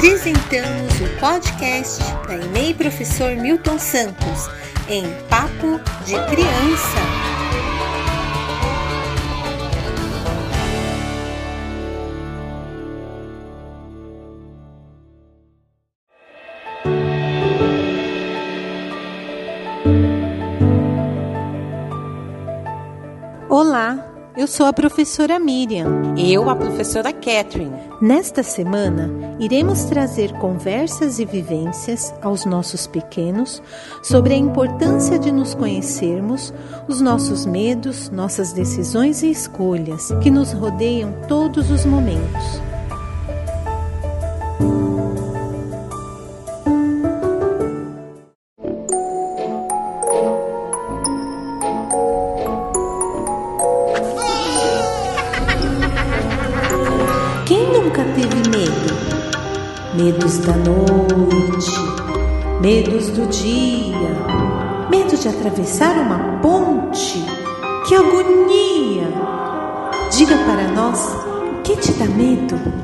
Apresentamos o podcast da EMEI Professor Milton Santos em Papo de Criança. Olá, eu sou a professora Miriam. Eu, a professora Catherine. Nesta semana, iremos trazer conversas e vivências aos nossos pequenos sobre a importância de nos conhecermos, os nossos medos, nossas decisões e escolhas que nos rodeiam todos os momentos. Nunca teve medo? Medos da noite, medos do dia, medo de atravessar uma ponte. Que agonia! Diga para nós o que te dá medo?